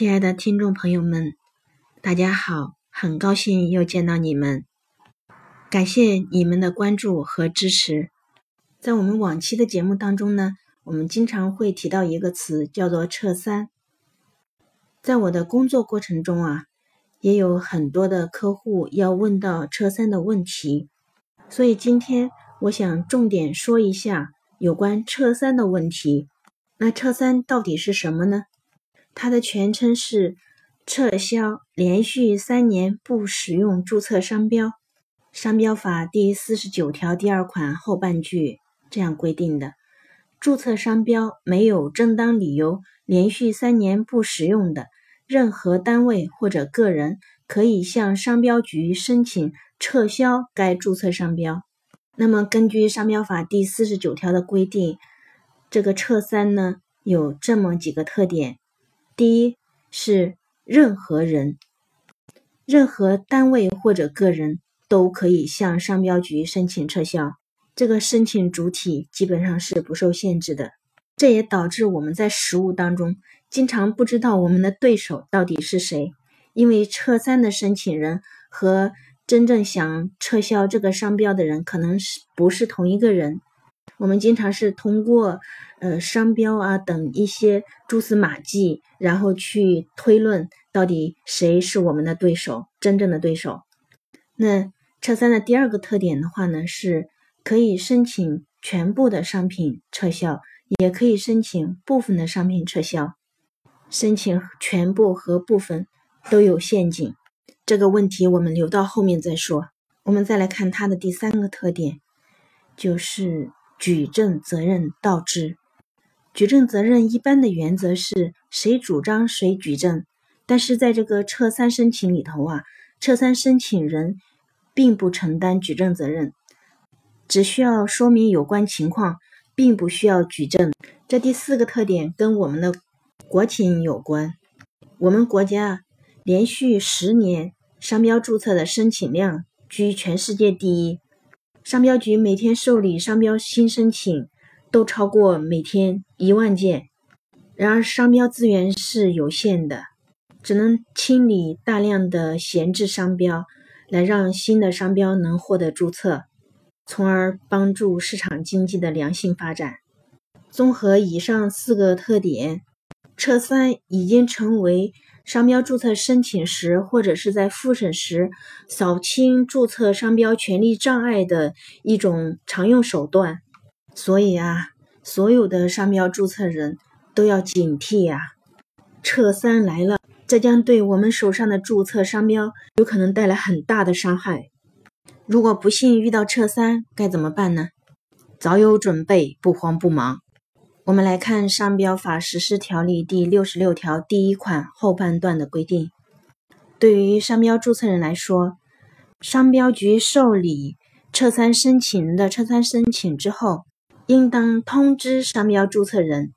亲爱的听众朋友们，大家好，很高兴又见到你们，感谢你们的关注和支持。在我们往期的节目当中呢，我们经常会提到一个词，叫做“撤三”。在我的工作过程中啊，也有很多的客户要问到撤三的问题，所以今天我想重点说一下有关撤三的问题。那撤三到底是什么呢？它的全称是撤销连续三年不使用注册商标，商标法第四十九条第二款后半句这样规定的：注册商标没有正当理由连续三年不使用的，任何单位或者个人可以向商标局申请撤销该注册商标。那么，根据商标法第四十九条的规定。这个撤三呢，有这么几个特点：第一是任何人、任何单位或者个人都可以向商标局申请撤销，这个申请主体基本上是不受限制的。这也导致我们在实务当中经常不知道我们的对手到底是谁，因为撤三的申请人和真正想撤销这个商标的人可能是不是同一个人。我们经常是通过呃商标啊等一些蛛丝马迹，然后去推论到底谁是我们的对手，真正的对手。那撤三的第二个特点的话呢，是可以申请全部的商品撤销，也可以申请部分的商品撤销。申请全部和部分都有陷阱，这个问题我们留到后面再说。我们再来看它的第三个特点，就是。举证责任倒置，举证责任一般的原则是谁主张谁举证，但是在这个撤三申请里头啊，撤三申请人并不承担举证责任，只需要说明有关情况，并不需要举证。这第四个特点跟我们的国情有关，我们国家连续十年商标注册的申请量居全世界第一。商标局每天受理商标新申请都超过每天一万件，然而商标资源是有限的，只能清理大量的闲置商标，来让新的商标能获得注册，从而帮助市场经济的良性发展。综合以上四个特点，车三已经成为。商标注册申请时，或者是在复审时扫清注册商标权利障碍的一种常用手段。所以啊，所有的商标注册人都要警惕呀！撤三来了，这将对我们手上的注册商标有可能带来很大的伤害。如果不幸遇到撤三，该怎么办呢？早有准备，不慌不忙。我们来看《商标法实施条例》第六十六条第一款后半段的规定：对于商标注册人来说，商标局受理撤三申请人的撤三申请之后，应当通知商标注册人，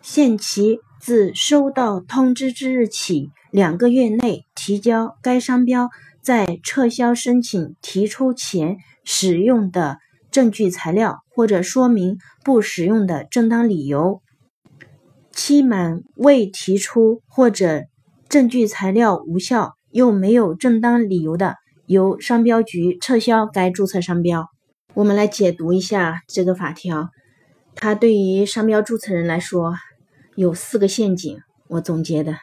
限期自收到通知之日起两个月内提交该商标在撤销申请提出前使用的。证据材料或者说明不使用的正当理由，期满未提出或者证据材料无效又没有正当理由的，由商标局撤销该注册商标。我们来解读一下这个法条，它对于商标注册人来说有四个陷阱。我总结的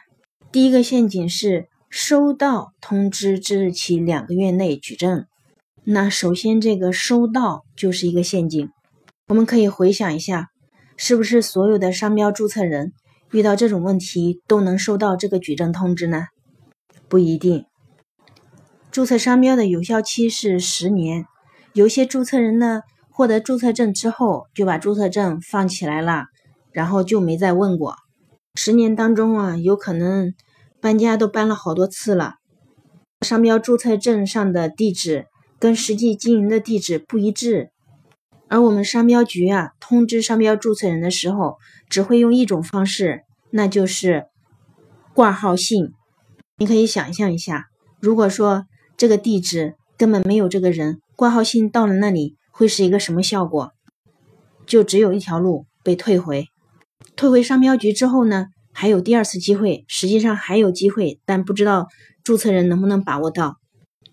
第一个陷阱是收到通知之日起两个月内举证。那首先，这个收到就是一个陷阱。我们可以回想一下，是不是所有的商标注册人遇到这种问题都能收到这个举证通知呢？不一定。注册商标的有效期是十年，有些注册人呢，获得注册证之后就把注册证放起来了，然后就没再问过。十年当中啊，有可能搬家都搬了好多次了，商标注册证上的地址。跟实际经营的地址不一致，而我们商标局啊通知商标注册人的时候，只会用一种方式，那就是挂号信。你可以想象一下，如果说这个地址根本没有这个人，挂号信到了那里会是一个什么效果？就只有一条路，被退回。退回商标局之后呢，还有第二次机会，实际上还有机会，但不知道注册人能不能把握到。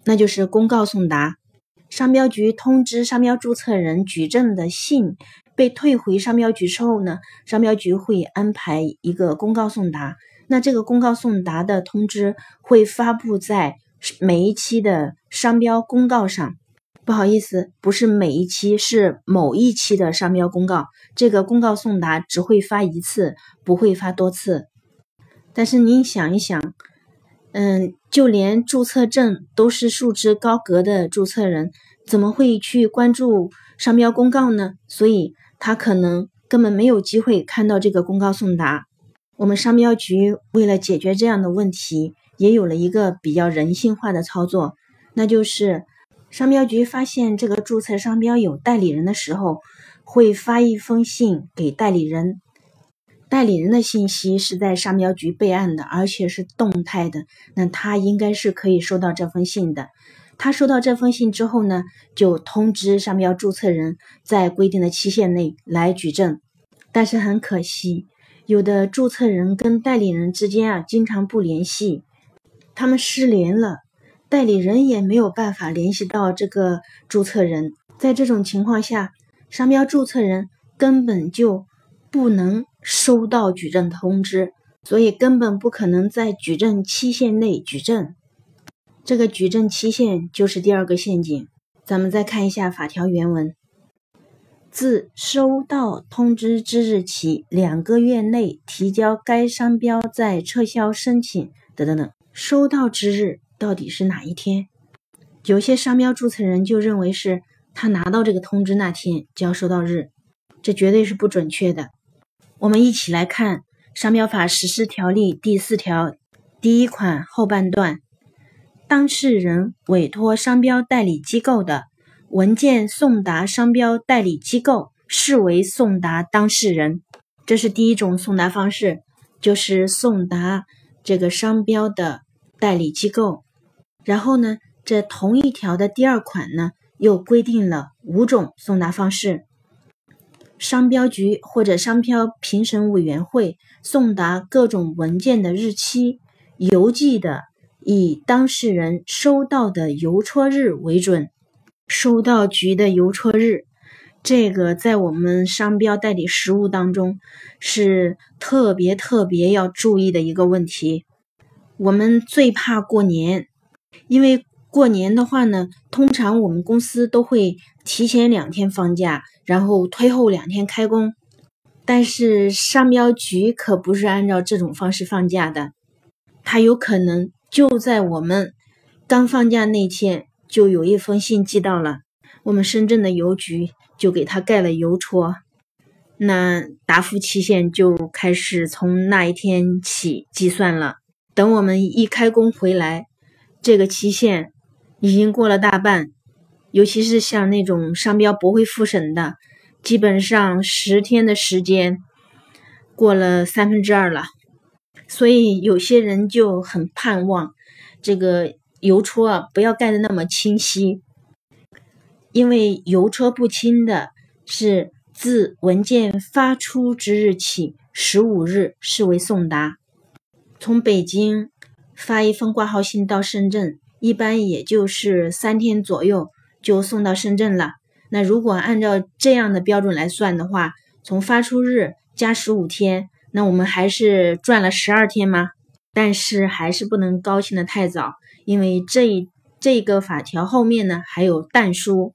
那就是公告送达，商标局通知商标注册人举证的信被退回商标局之后呢，商标局会安排一个公告送达。那这个公告送达的通知会发布在每一期的商标公告上。不好意思，不是每一期，是某一期的商标公告。这个公告送达只会发一次，不会发多次。但是您想一想。嗯，就连注册证都是束之高阁的注册人，怎么会去关注商标公告呢？所以他可能根本没有机会看到这个公告送达。我们商标局为了解决这样的问题，也有了一个比较人性化的操作，那就是商标局发现这个注册商标有代理人的时候，会发一封信给代理人。代理人的信息是在商标局备案的，而且是动态的，那他应该是可以收到这封信的。他收到这封信之后呢，就通知商标注册人在规定的期限内来举证。但是很可惜，有的注册人跟代理人之间啊，经常不联系，他们失联了，代理人也没有办法联系到这个注册人。在这种情况下，商标注册人根本就不能。收到举证通知，所以根本不可能在举证期限内举证。这个举证期限就是第二个陷阱。咱们再看一下法条原文：自收到通知之日起两个月内提交该商标再撤销申请。等等等，收到之日到底是哪一天？有些商标注册人就认为是他拿到这个通知那天就要收到日，这绝对是不准确的。我们一起来看《商标法实施条例》第四条第一款后半段：当事人委托商标代理机构的文件送达商标代理机构，视为送达当事人。这是第一种送达方式，就是送达这个商标的代理机构。然后呢，这同一条的第二款呢，又规定了五种送达方式。商标局或者商标评审委员会送达各种文件的日期，邮寄的以当事人收到的邮戳日为准。收到局的邮戳日，这个在我们商标代理实务当中是特别特别要注意的一个问题。我们最怕过年，因为过年的话呢，通常我们公司都会提前两天放假。然后推后两天开工，但是商标局可不是按照这种方式放假的，他有可能就在我们刚放假那天，就有一封信寄到了我们深圳的邮局，就给他盖了邮戳，那答复期限就开始从那一天起计算了。等我们一开工回来，这个期限已经过了大半。尤其是像那种商标驳回复审的，基本上十天的时间过了三分之二了，所以有些人就很盼望这个邮戳啊不要盖的那么清晰，因为邮戳不清的是自文件发出之日起十五日视为送达。从北京发一封挂号信到深圳，一般也就是三天左右。就送到深圳了。那如果按照这样的标准来算的话，从发出日加十五天，那我们还是赚了十二天吗？但是还是不能高兴的太早，因为这一这个法条后面呢还有但书，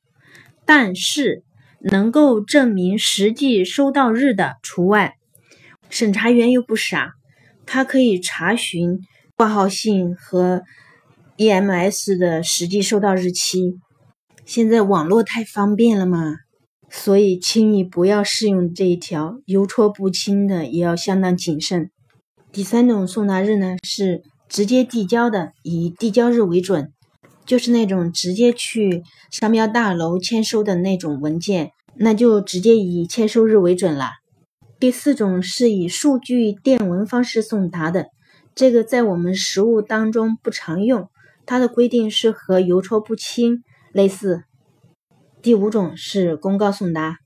但是能够证明实际收到日的除外。审查员又不傻，他可以查询挂号信和 EMS 的实际收到日期。现在网络太方便了嘛，所以轻易不要适用这一条，邮戳不清的也要相当谨慎。第三种送达日呢是直接递交的，以递交日为准，就是那种直接去商标大楼签收的那种文件，那就直接以签收日为准了。第四种是以数据电文方式送达的，这个在我们实务当中不常用，它的规定是和邮戳不清。类似，第五种是公告送达，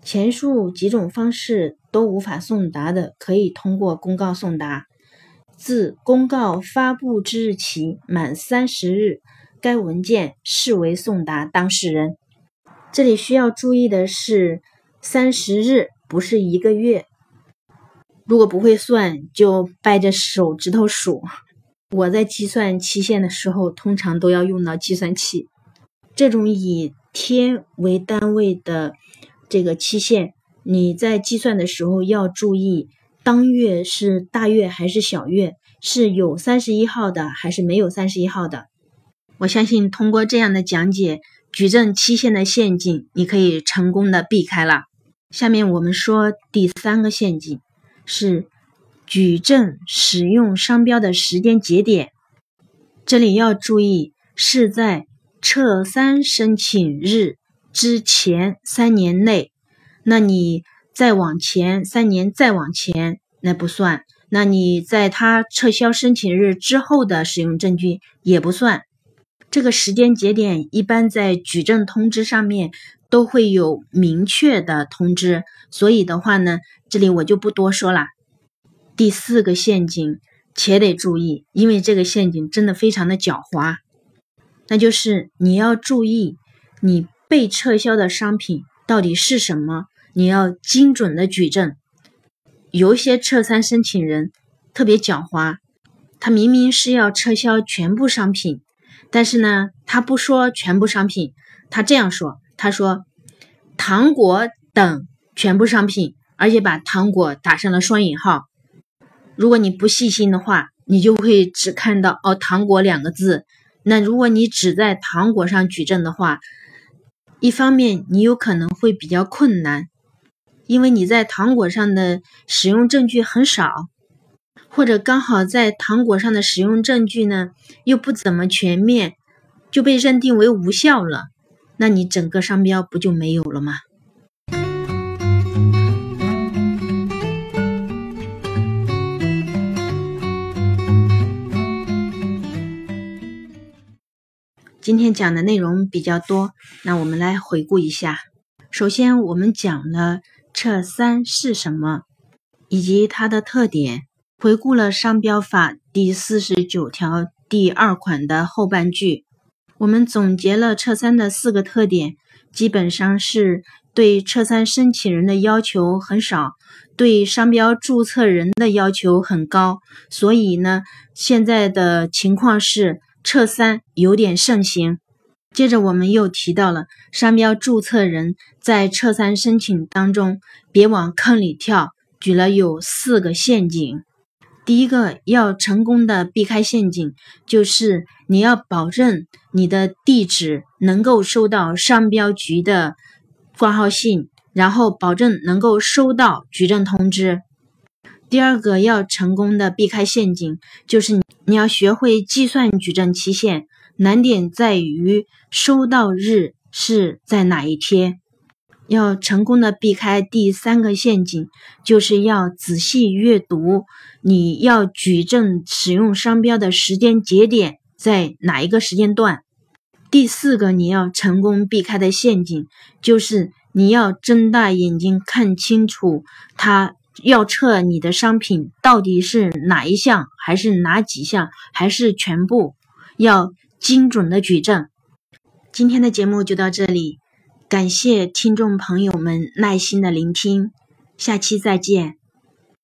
前述几种方式都无法送达的，可以通过公告送达。自公告发布之日起满三十日，该文件视为送达当事人。这里需要注意的是，三十日不是一个月。如果不会算，就掰着手指头数。我在计算期限的时候，通常都要用到计算器。这种以天为单位的这个期限，你在计算的时候要注意，当月是大月还是小月，是有三十一号的还是没有三十一号的。我相信通过这样的讲解，举证期限的陷阱你可以成功的避开了。下面我们说第三个陷阱是举证使用商标的时间节点，这里要注意是在。撤三申请日之前三年内，那你再往前三年再往前，那不算。那你在他撤销申请日之后的使用证据也不算。这个时间节点一般在举证通知上面都会有明确的通知，所以的话呢，这里我就不多说了。第四个陷阱且得注意，因为这个陷阱真的非常的狡猾。那就是你要注意，你被撤销的商品到底是什么？你要精准的举证。有一些撤三申请人特别狡猾，他明明是要撤销全部商品，但是呢，他不说全部商品，他这样说：他说糖果等全部商品，而且把糖果打上了双引号。如果你不细心的话，你就会只看到哦糖果两个字。那如果你只在糖果上举证的话，一方面你有可能会比较困难，因为你在糖果上的使用证据很少，或者刚好在糖果上的使用证据呢又不怎么全面，就被认定为无效了，那你整个商标不就没有了吗？今天讲的内容比较多，那我们来回顾一下。首先，我们讲了撤三是什么，以及它的特点，回顾了商标法第四十九条第二款的后半句。我们总结了撤三的四个特点，基本上是对撤三申请人的要求很少，对商标注册人的要求很高。所以呢，现在的情况是。撤三有点盛行，接着我们又提到了商标注册人在撤三申请当中别往坑里跳，举了有四个陷阱。第一个要成功的避开陷阱，就是你要保证你的地址能够收到商标局的挂号信，然后保证能够收到举证通知。第二个要成功的避开陷阱，就是你。要学会计算举证期限，难点在于收到日是在哪一天。要成功的避开第三个陷阱，就是要仔细阅读你要举证使用商标的时间节点在哪一个时间段。第四个你要成功避开的陷阱，就是你要睁大眼睛看清楚它。要测你的商品到底是哪一项，还是哪几项，还是全部？要精准的举证。今天的节目就到这里，感谢听众朋友们耐心的聆听，下期再见。